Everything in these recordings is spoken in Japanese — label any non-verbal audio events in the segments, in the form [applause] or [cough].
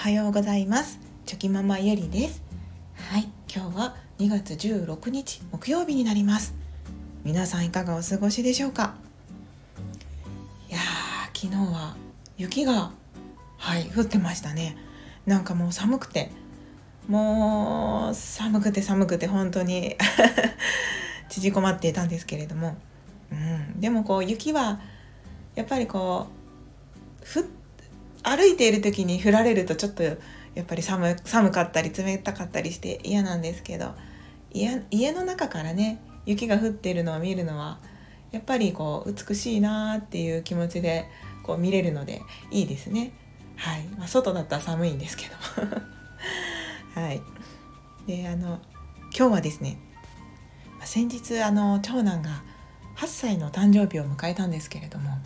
はようございます。チョキママゆりです。はい今日は2月16日木曜日になります。皆さんいかがお過ごしでしょうか？いやー昨日は雪がはい降ってましたね。なんかもう寒くて。もう寒くて寒くて本当に。[laughs] 縮こまっていたんですけれども、うん、でもこう雪はやっぱりこうふ歩いている時に降られるとちょっとやっぱり寒寒かったり冷たかったりして嫌なんですけど家家の中からね雪が降ってるのを見るのはやっぱりこう美しいなっていう気持ちでこう見れるのでいいですね。はい、まあ、外だったら寒いんですけど [laughs] はい。であの今日はですね先日あの長男が8歳の誕生日を迎えたんですけれども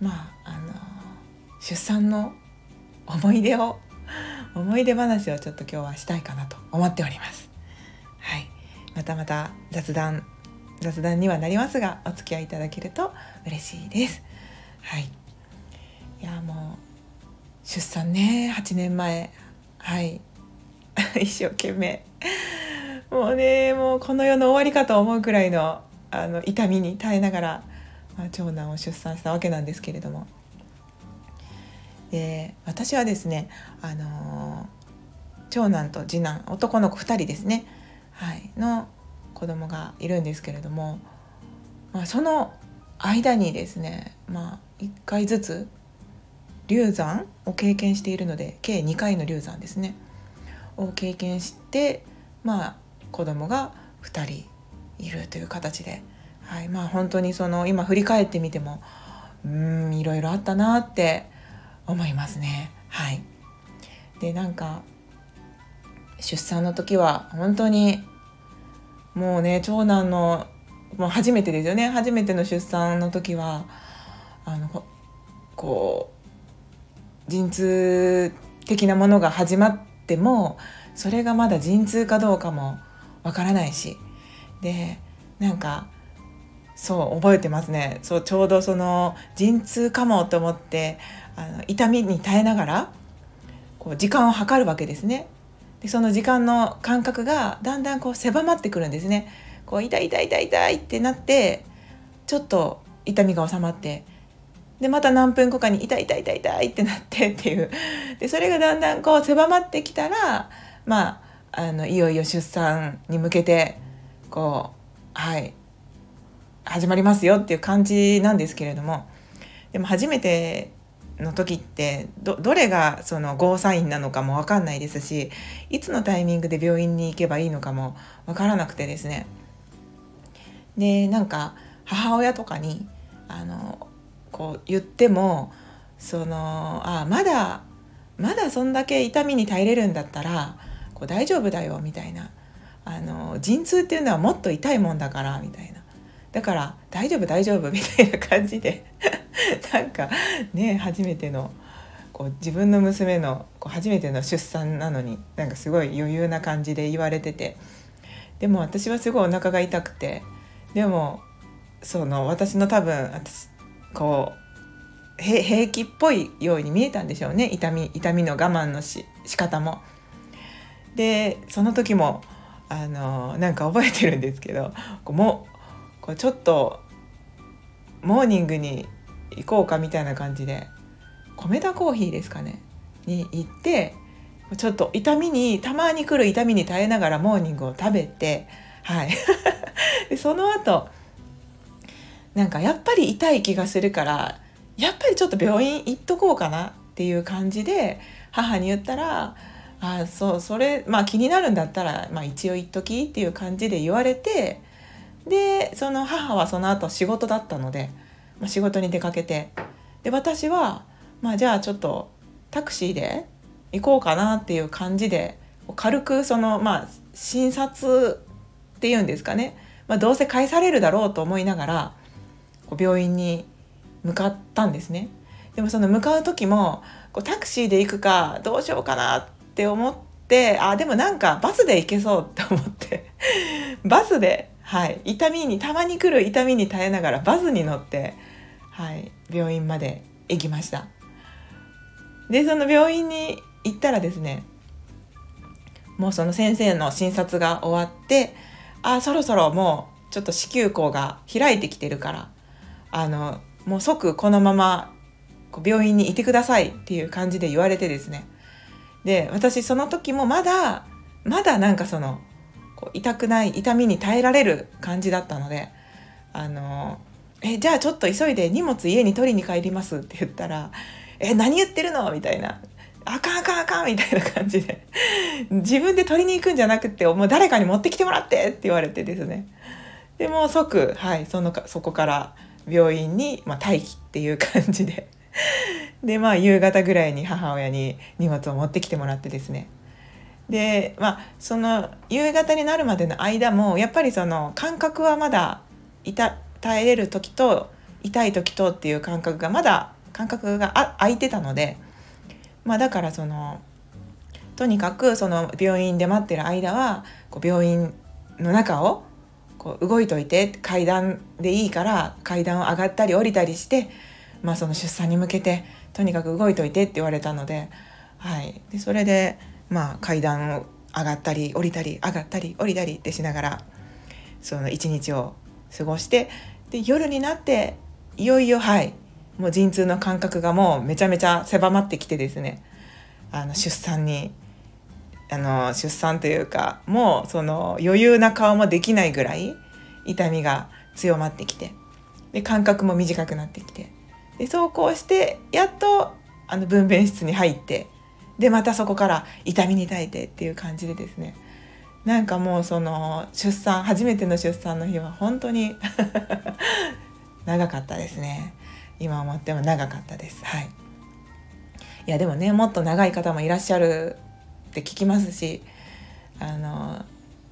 まあ出産の思い出を [laughs] 思い出話をちょっと今日はしたいかなと思っております。はい、またまた雑談雑談にはなりますがお付き合いいただけると嬉しいです。はい。いやもう出産ね8年前はい [laughs] 一生懸命もうねもうこの世の終わりかと思うくらいのあの痛みに耐えながら、まあ、長男を出産したわけなんですけれどもで私はですね、あの長男と次男男の子2人ですね、はい、の子供がいるんですけれども、まあ、その間にですね、まあ、1回ずつ流産を経験しているので計2回の流産ですね。を経験してまあ子供が2人いるという形で、はい。まあ、本当にその今振り返ってみてもうんいろいろあったなって思いますね。はい、でなんか出産の時は本当にもうね長男のもう初めてですよね。初めての出産の時はあのこう陣痛的なものが始まってもそれがまだ陣痛かどうかもわからないし。でなんかそう覚えてますねそうちょうどその陣痛かもと思ってあの痛みに耐えながらこう時間を計るわけですね。でその時間の感覚がだんだんこう狭まってくるんですね。こう痛い痛い痛い痛いってなってちょっと痛みが収まってでまた何分後かに痛い痛い痛い痛いってなってっていうでそれがだんだんこう狭まってきたらまああのいよいよ出産に向けてこうはい始まりますよっていう感じなんですけれどもでも初めての時ってどれがそのゴーサインなのかも分かんないですしいつのタイミングで病院に行けばいいのかも分からなくてですね。でなんか母親とかにあのこう言ってもそのあまだまだそんだけ痛みに耐えれるんだったらこう大丈夫だよみたいな。あの陣痛っていうのはもっと痛いもんだからみたいな。だから大丈夫大丈夫みたいな感じで [laughs] なんかね初めてのこう自分の娘のこう初めての出産なのになんかすごい余裕な感じで言われててでも私はすごいお腹が痛くてでもその私の多分私こう平気っぽいように見えたんでしょうね痛み痛みの我慢のし仕方も。でその時もあのなんか覚えてるんですけどこうもこうちょっとモーニングに行こうかみたいな感じで米田コーヒーですかね？に行ってちょっと痛みにたまに来る痛みに耐えながらモーニングを食べてはい。[laughs] でその後なんかやっぱり痛い気がするからやっぱりちょっと病院行っとこうかなっていう感じで母に言ったら「あそうそれまあ気になるんだったら、まあ、一応言っとき」っていう感じで言われてでその母はその後仕事だったのでまあ、仕事に出かけてで私は、まあ、じゃあちょっとタクシーで行こうかなっていう感じで軽くそのまあ診察っていうんですかね、まあ、どうせ返されるだろうと思いながらこう病院に向かったんですね。でもその向かう時もこうタクシーで行くかどうしようかなって思ってあでもなんかバスで行けそうって思ってバスで、はい、痛みにたまに来る痛みに耐えながらバスに乗ってはい、病院まで行きました。でその病院に行ったらですねもうその先生の診察が終わってあそろそろもうちょっと子宮口が開いてきてるからあのもう即このまま病院にいてくださいっていう感じで言われてですね。で私その時もまだまだなんかそのこう痛くない痛みに耐えられる感じだったのであのえじゃあちょっと急いで荷物家に取りに帰りますって言ったらえ何言ってるの？みたいな。あかんあかんあかんみたいな感じで。自分で取りに行くんじゃなくてもう誰かに持ってきてもらってって言われてですね。でもう即、はい、そのかそこから病院に、まあ、待機っていう感じで。でまあ夕方ぐらいに母親に荷物を持ってきてもらってですね。でまあその夕方になるまでの間もやっぱりその感覚はまだ痛耐えれる時と痛い時とっていう感覚がまだ感覚があ空いてたので、まあ、だからそのとにかくその病院で待ってる間はこう病院の中をこう動いといて階段でいいから階段を上がったり降りたりして、まあ、その出産に向けてとにかく動いといてって言われたので,、はい、でそれで、まあ、階段を上がったり降りたり上がったり降りたりってしながらその一日を過ごしてで夜になっていよいよはいもう陣痛の感覚がもうめちゃめちゃ狭まってきてですねあの出産にあの出産というかもうその余裕な顔もできないぐらい痛みが強まってきてで間隔も短くなってきてでそうこうしてやっとあの分娩室に入ってでまたそこから痛みに耐えてっていう感じでですね。なんかもうその出産初めての出産の日は本当に [laughs] 長かったですね。今思っても長かったです。はい。いやでもねもっと長い方もいらっしゃるって聞きますしあの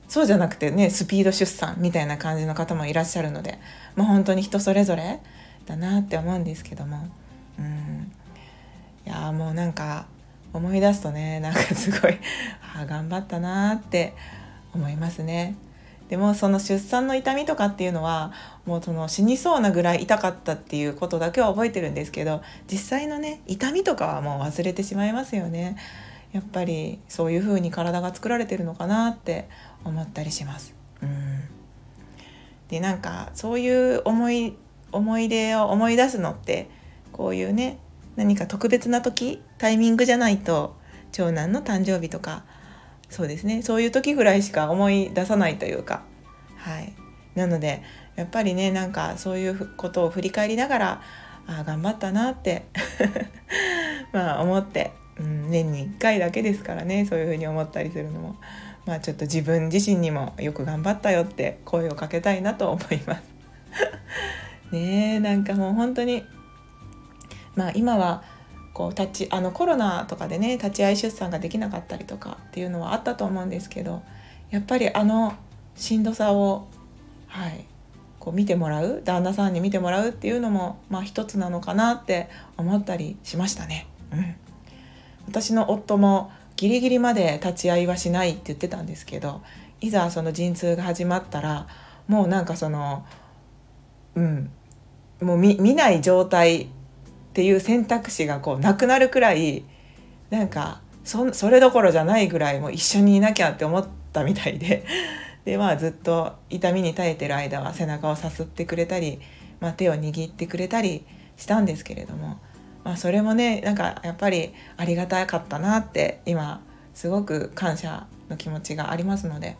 そうじゃなくてねスピード出産みたいな感じの方もいらっしゃるので、まあ、本当に人それぞれだなって思うんですけども。うん。いやもうなんか思い出すとね [laughs] なんかすごい [laughs] あ頑張ったなって思いますね。でもその出産の痛みとかっていうのはもうその死にそうなぐらい痛かったっていうことだけは覚えてるんですけど実際のね痛みとかはもう忘れてしまいますよね。やっぱりそういう風に体が作られてるのかなって思ったりします。うん、でなんかそういう思い思い出を思い出すのってこういうね何か特別な時タイミングじゃないと長男の誕生日とかそうですね。そういう時ぐらいしか思い出さないというか。はい。なのでやっぱりねなんかそういうことを振り返りながらああ頑張ったなって [laughs] まあ思ってうん、年に1回だけですからねそういうふうに思ったりするのも。まあちょっと自分自身にもよく頑張ったよって声をかけたいなと思います。[laughs] ねえなんかもう本当にまあ今はこう立ちあのコロナとかでね立ち会い出産ができなかったりとかっていうのはあったと思うんですけどやっぱりあのしんどさをはいこう見てもらう旦那さんに見てもらうっていうのもまあ一つなのかなって思ったりしましたね。うん私の夫もギリギリまで立ち会いはしないって言ってたんですけどいざその陣痛が始まったらもうなんかそのうんもう見見ない状態っていう選択肢がこうなくなるくらいなんかそそれどころじゃないぐらいもう一緒にいなきゃって思ったみたいで [laughs] でまあずっと痛みに耐えてる間は背中をさすってくれたり、まあ、手を握ってくれたりしたんですけれどもまあ、それもねなんかやっぱりありがたかったなって今すごく感謝の気持ちがありますので、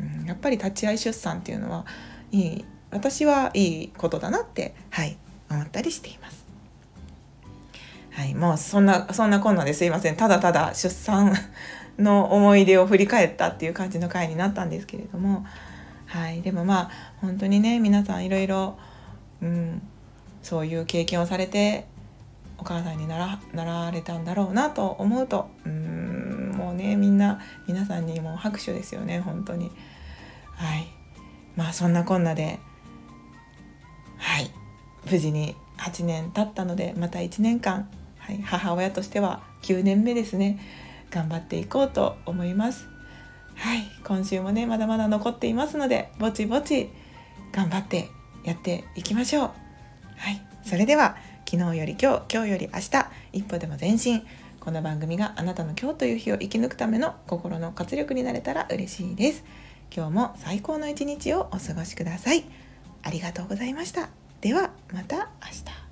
うん、やっぱり立ち会い出産っていうのはいい私はいいことだなってはい思ったりしています。はい、もうそんなそんなこんなですいません。ただただ出産の思い出を振り返ったっていう感じの回になったんですけれども、はい、でもまあ本当にね皆さんいろいろ、うん、そういう経験をされてお母さんにならなられたんだろうなと思うとうんもうねみんな皆さんにも拍手ですよね本当に。はい。まあそんなこんなではい。無事に8年経ったのでまた1年間、はい、母親としては9年目ですね。頑張っていこうと思います。はい今週もねまだまだ残っていますのでぼちぼち頑張ってやっていきましょう。はいそれでは昨日より今日今日より明日一歩でも前進。この番組があなたの今日という日を生き抜くための心の活力になれたら嬉しいです。今日も最高の一日をお過ごしください。ありがとうございました。ではまた明日。